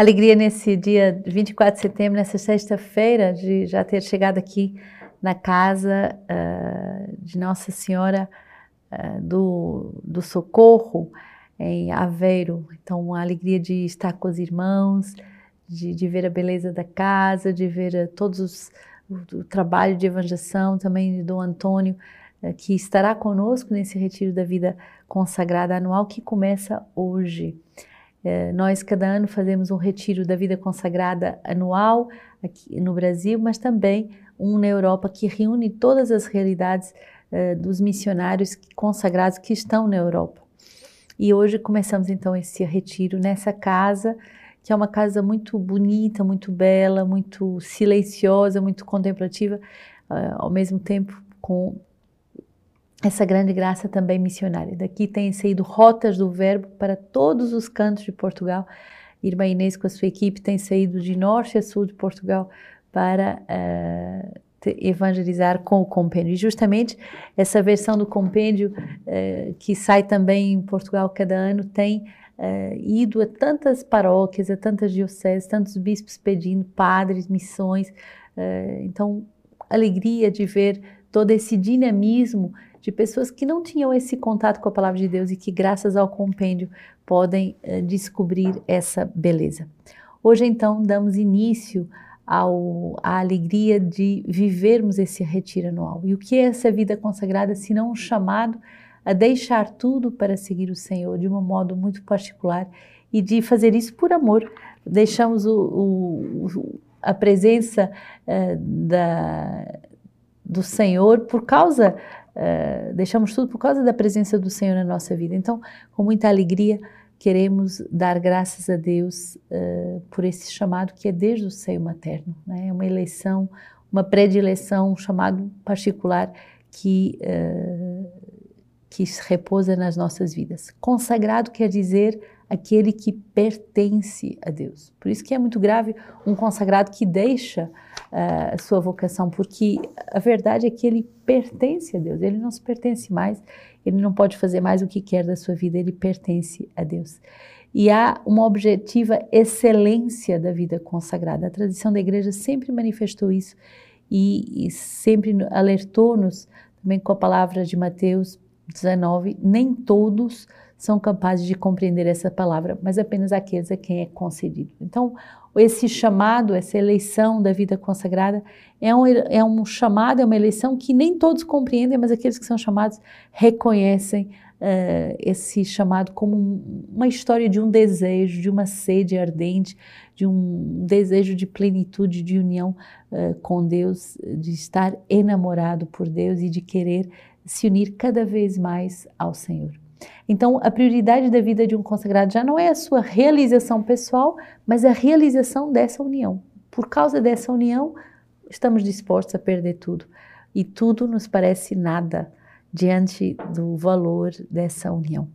Alegria nesse dia 24 de setembro, nessa sexta-feira, de já ter chegado aqui na casa uh, de Nossa Senhora uh, do, do Socorro, em Aveiro. Então, a alegria de estar com os irmãos, de, de ver a beleza da casa, de ver uh, todos os, o, trabalho de evangelização também do Antônio, que estará conosco nesse retiro da vida consagrada anual que começa hoje. É, nós, cada ano, fazemos um retiro da vida consagrada anual aqui no Brasil, mas também um na Europa que reúne todas as realidades é, dos missionários consagrados que estão na Europa. E hoje começamos então esse retiro nessa casa, que é uma casa muito bonita, muito bela, muito silenciosa, muito contemplativa, uh, ao mesmo tempo com essa grande graça também missionária. Daqui têm saído rotas do verbo para todos os cantos de Portugal. Irmã Inês com a sua equipe tem saído de norte a sul de Portugal para uh, evangelizar com o compêndio. E justamente essa versão do compêndio uh, que sai também em Portugal cada ano tem uh, ido a tantas paróquias, a tantas dioceses, tantos bispos pedindo padres, missões. então, alegria de ver todo esse dinamismo de pessoas que não tinham esse contato com a palavra de Deus e que, graças ao compêndio, podem uh, descobrir essa beleza. Hoje, então, damos início ao, à alegria de vivermos esse retiro anual. E o que é essa vida consagrada, se não um chamado a deixar tudo para seguir o Senhor de um modo muito particular e de fazer isso por amor. Deixamos o, o, a presença uh, da, do Senhor por causa Uh, deixamos tudo por causa da presença do Senhor na nossa vida. Então, com muita alegria, queremos dar graças a Deus uh, por esse chamado que é desde o seio materno. Né? É uma eleição, uma predileção, um chamado particular que, uh, que se repousa nas nossas vidas. Consagrado quer dizer aquele que pertence a Deus. Por isso que é muito grave um consagrado que deixa uh, a sua vocação, porque a verdade é que ele pertence a Deus, ele não se pertence mais, ele não pode fazer mais o que quer da sua vida, ele pertence a Deus. E há uma objetiva excelência da vida consagrada. A tradição da igreja sempre manifestou isso e, e sempre alertou-nos também com a palavra de Mateus 19: nem todos são capazes de compreender essa palavra, mas apenas aqueles a quem é concedido. Então, esse chamado, essa eleição da vida consagrada é um, é um chamado, é uma eleição que nem todos compreendem, mas aqueles que são chamados reconhecem uh, esse chamado como um, uma história de um desejo, de uma sede ardente, de um desejo de plenitude, de união uh, com Deus, de estar enamorado por Deus e de querer se unir cada vez mais ao Senhor. Então, a prioridade da vida de um consagrado já não é a sua realização pessoal, mas a realização dessa união. Por causa dessa união, estamos dispostos a perder tudo. E tudo nos parece nada diante do valor dessa união.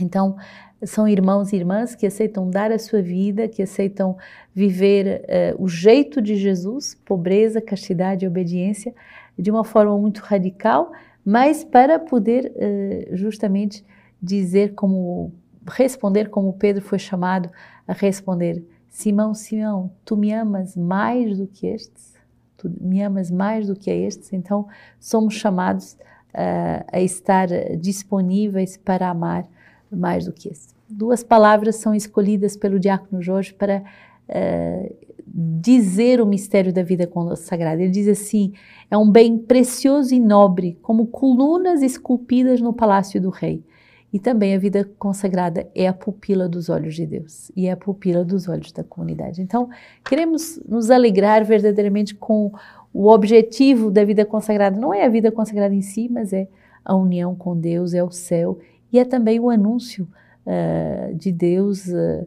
Então, são irmãos e irmãs que aceitam dar a sua vida, que aceitam viver uh, o jeito de Jesus, pobreza, castidade e obediência, de uma forma muito radical, mas para poder uh, justamente dizer como responder como Pedro foi chamado a responder: Simão, Simão, tu me amas mais do que estes? Tu me amas mais do que a estes? Então somos chamados uh, a estar disponíveis para amar mais do que estes. Duas palavras são escolhidas pelo diácono Jorge para uh, dizer o mistério da vida consagrada. Ele diz assim: é um bem precioso e nobre, como colunas esculpidas no palácio do rei. E também a vida consagrada é a pupila dos olhos de Deus e é a pupila dos olhos da comunidade. Então, queremos nos alegrar verdadeiramente com o objetivo da vida consagrada. Não é a vida consagrada em si, mas é a união com Deus, é o céu e é também o anúncio uh, de Deus, uh,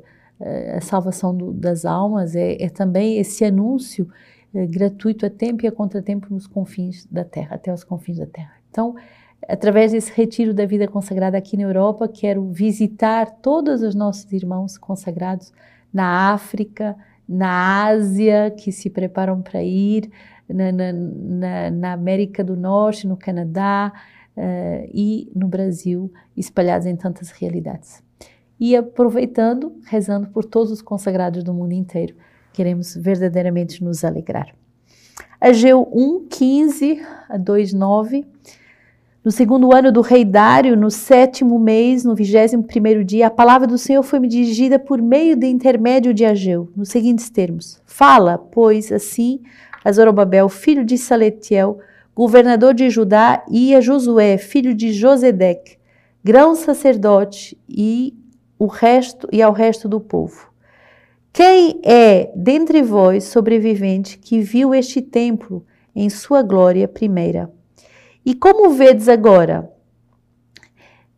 a salvação do, das almas, é, é, também esse anúncio gratuito a tempo e a contratempo nos confins da terra, até os confins da terra. Então, através desse retiro da vida consagrada aqui na Europa, quero visitar todos os nossos irmãos consagrados na África, na Ásia, que se preparam para ir, na, na, na, na América do Norte, no Canadá uh, e no Brasil, espalhados em tantas realidades. E aproveitando, rezando por todos os consagrados do mundo inteiro. Queremos verdadeiramente nos alegrar. Ageu 1, 15 a 2, 9. No segundo ano do rei Dário, no sétimo mês, no vigésimo primeiro dia, a palavra do Senhor foi me dirigida por meio de intermédio de Ageu, nos seguintes termos: Fala, pois, assim a Zorobabel, filho de Saletiel, governador de Judá, e a Josué, filho de Josedec, grão sacerdote, e o resto e ao resto do povo. Quem é dentre vós sobrevivente que viu este templo em sua glória primeira? E como vedes agora?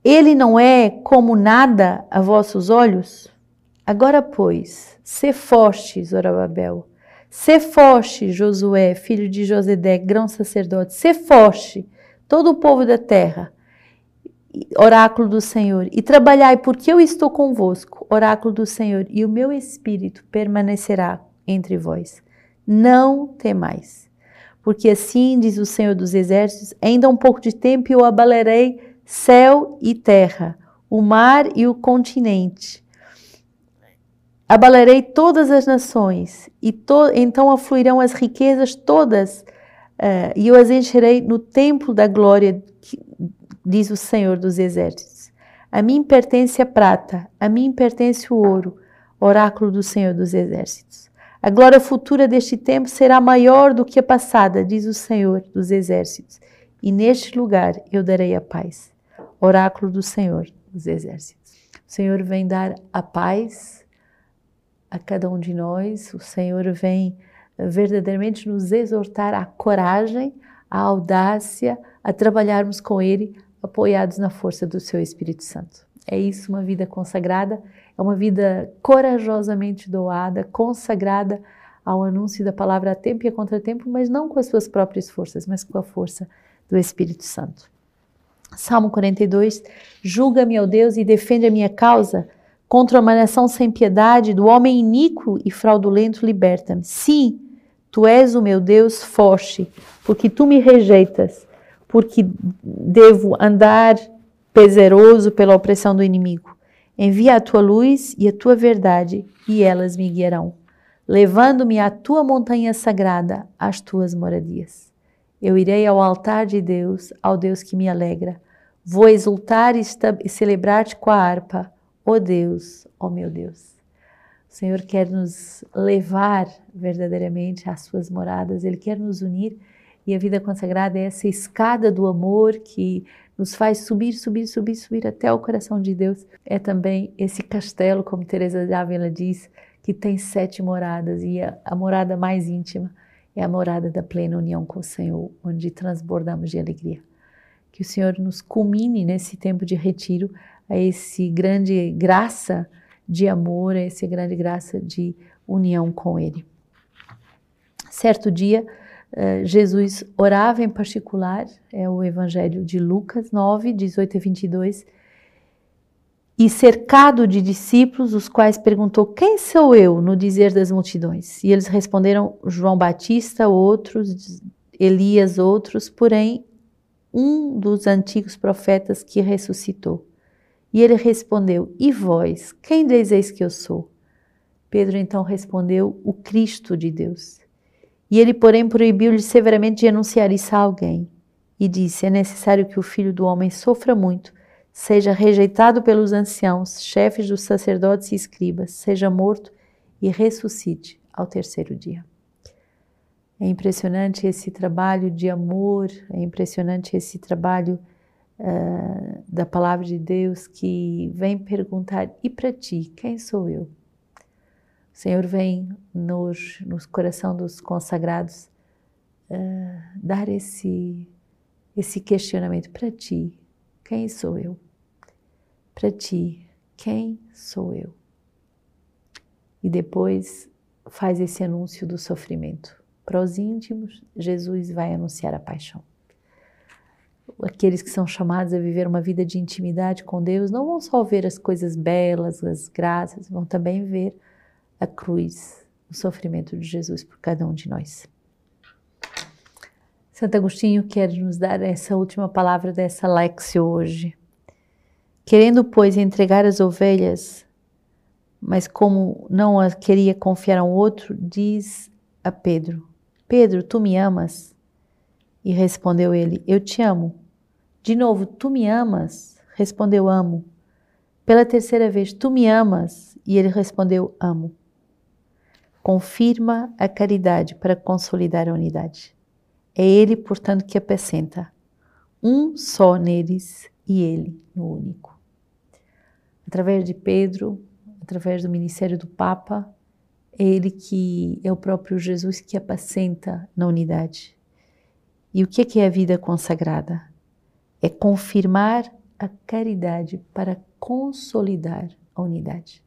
Ele não é como nada a vossos olhos? Agora, pois, se forte, Zorobabel, se forte, Josué, filho de Josedé, grão sacerdote, se forte, todo o povo da terra, oráculo do Senhor, e trabalhai, porque eu estou convosco, oráculo do Senhor, e o meu espírito permanecerá entre vós. Não temais, porque assim diz o Senhor dos Exércitos: ainda um pouco de tempo eu abalarei céu e terra, o mar e o continente. Abalarei todas as nações, e to então afluirão as riquezas todas, uh, e eu as encherei no templo da glória diz o Senhor dos Exércitos. A mim pertence a prata, a mim pertence o ouro, oráculo do Senhor dos Exércitos. A glória futura deste tempo será maior do que a passada, diz o Senhor dos Exércitos. E neste lugar eu darei a paz. Oráculo do Senhor dos Exércitos. O Senhor vem dar a paz a cada um de nós. O Senhor vem verdadeiramente nos exortar à coragem, à audácia, a trabalharmos com Ele, apoiados na força do seu Espírito Santo. É isso, uma vida consagrada, é uma vida corajosamente doada, consagrada ao anúncio da palavra a tempo e a contratempo, mas não com as suas próprias forças, mas com a força do Espírito Santo. Salmo 42: Julga-me, ó Deus, e defende a minha causa. Contra uma nação sem piedade, do homem iníquo e fraudulento, liberta-me. Sim, tu és o meu Deus forte, porque tu me rejeitas porque devo andar pesaroso pela opressão do inimigo. Envia a tua luz e a tua verdade, e elas me guiarão, levando-me à tua montanha sagrada, às tuas moradias. Eu irei ao altar de Deus, ao Deus que me alegra. Vou exultar e celebrar-te com a harpa, ó oh Deus, ó oh meu Deus. O Senhor quer nos levar verdadeiramente às suas moradas, Ele quer nos unir e a vida consagrada é essa escada do amor que nos faz subir, subir, subir, subir até o coração de Deus. É também esse castelo, como Teresa de Ávila diz, que tem sete moradas e a, a morada mais íntima é a morada da plena união com o Senhor, onde transbordamos de alegria. Que o Senhor nos culmine nesse tempo de retiro a esse grande graça de amor, a essa grande graça de união com Ele. Certo dia, Jesus orava em particular, é o Evangelho de Lucas 9, 18 a 22, e cercado de discípulos, os quais perguntou: Quem sou eu? no dizer das multidões. E eles responderam: João Batista, outros, Elias, outros, porém, um dos antigos profetas que ressuscitou. E ele respondeu: E vós, quem dizeis que eu sou? Pedro então respondeu: O Cristo de Deus. E ele, porém, proibiu-lhe severamente de anunciar isso a alguém. E disse: É necessário que o filho do homem sofra muito, seja rejeitado pelos anciãos, chefes dos sacerdotes e escribas, seja morto e ressuscite ao terceiro dia. É impressionante esse trabalho de amor, é impressionante esse trabalho uh, da palavra de Deus que vem perguntar: e para ti, quem sou eu? Senhor vem nos, no coração dos consagrados uh, dar esse, esse questionamento para ti: quem sou eu? Para ti, quem sou eu? E depois faz esse anúncio do sofrimento. Para os íntimos, Jesus vai anunciar a paixão. Aqueles que são chamados a viver uma vida de intimidade com Deus não vão só ver as coisas belas, as graças, vão também ver a cruz, o sofrimento de Jesus por cada um de nós. Santo Agostinho quer nos dar essa última palavra dessa lexio hoje. Querendo, pois, entregar as ovelhas, mas como não a queria confiar a um outro, diz a Pedro: Pedro, tu me amas? E respondeu ele: Eu te amo. De novo, tu me amas? Respondeu: Amo. Pela terceira vez, tu me amas? E ele respondeu: Amo. Confirma a caridade para consolidar a unidade. É ele, portanto, que apacenta. Um só neles e ele no único. Através de Pedro, através do ministério do Papa, é ele que é o próprio Jesus que apacenta na unidade. E o que é a vida consagrada? É confirmar a caridade para consolidar a unidade.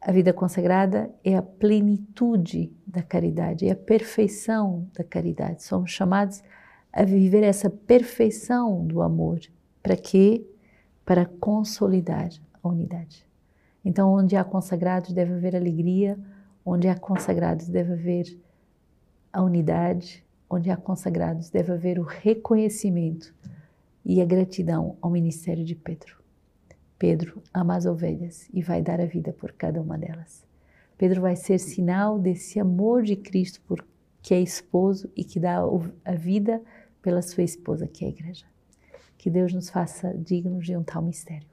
A vida consagrada é a plenitude da caridade, é a perfeição da caridade. Somos chamados a viver essa perfeição do amor. Para quê? Para consolidar a unidade. Então, onde há consagrados, deve haver alegria, onde há consagrados, deve haver a unidade, onde há consagrados, deve haver o reconhecimento e a gratidão ao ministério de Pedro. Pedro ama as ovelhas e vai dar a vida por cada uma delas. Pedro vai ser sinal desse amor de Cristo por que é esposo e que dá a vida pela sua esposa, que é a igreja. Que Deus nos faça dignos de um tal mistério.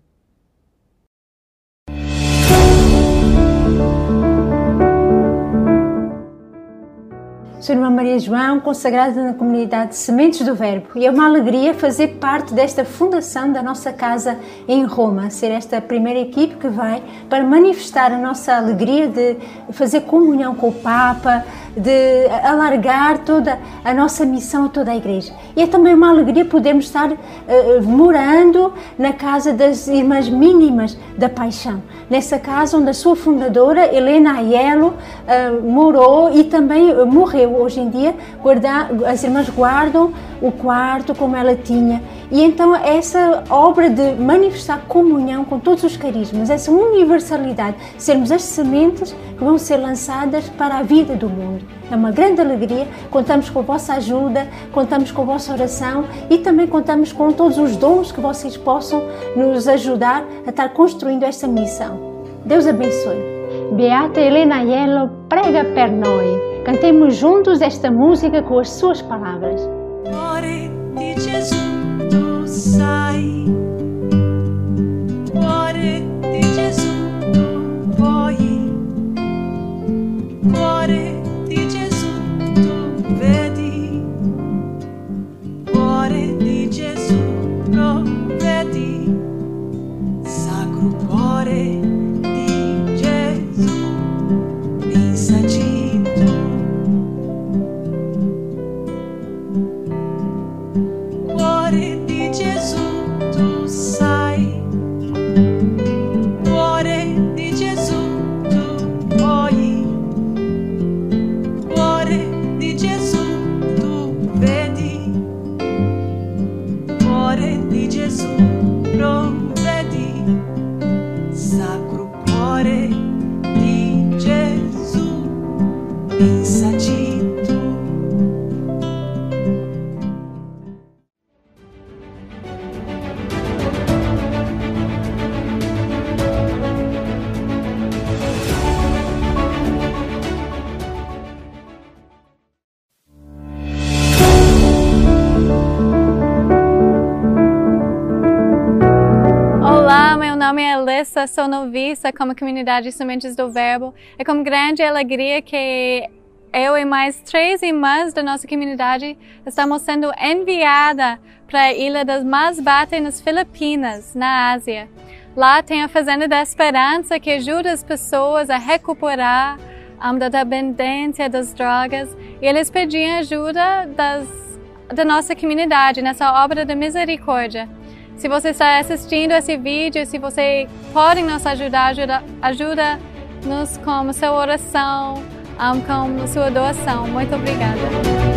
Sou irmã Maria João, consagrada na comunidade Sementes do Verbo, e é uma alegria fazer parte desta fundação da nossa casa em Roma, ser esta primeira equipe que vai para manifestar a nossa alegria de fazer comunhão com o Papa, de alargar toda a nossa missão a toda a Igreja. E é também uma alegria podermos estar uh, morando na casa das Irmãs Mínimas da Paixão, nessa casa onde a sua fundadora, Helena Aiello, uh, morou e também morreu. Hoje em dia, guarda, as irmãs guardam o quarto como ela tinha. E então, essa obra de manifestar comunhão com todos os carismas, essa universalidade, sermos as sementes que vão ser lançadas para a vida do mundo. É uma grande alegria. Contamos com a vossa ajuda, contamos com a vossa oração e também contamos com todos os dons que vocês possam nos ajudar a estar construindo esta missão. Deus abençoe. Beata Helena Aiello prega per noi. Cantemos juntos esta música com as suas palavras. Cuore di Gesù, tu sai. Cuore sou noviça como comunidade Sementes do Verbo. É com grande alegria que eu e mais três irmãs da nossa comunidade estamos sendo enviada para a Ilha das Masbate nas Filipinas, na Ásia. Lá tem a Fazenda da Esperança que ajuda as pessoas a recuperar um, da dependência das drogas e eles pediam ajuda das, da nossa comunidade nessa obra da misericórdia. Se você está assistindo esse vídeo, se você pode nos ajudar, ajuda, ajuda-nos com sua oração, um, com sua doação. Muito obrigada.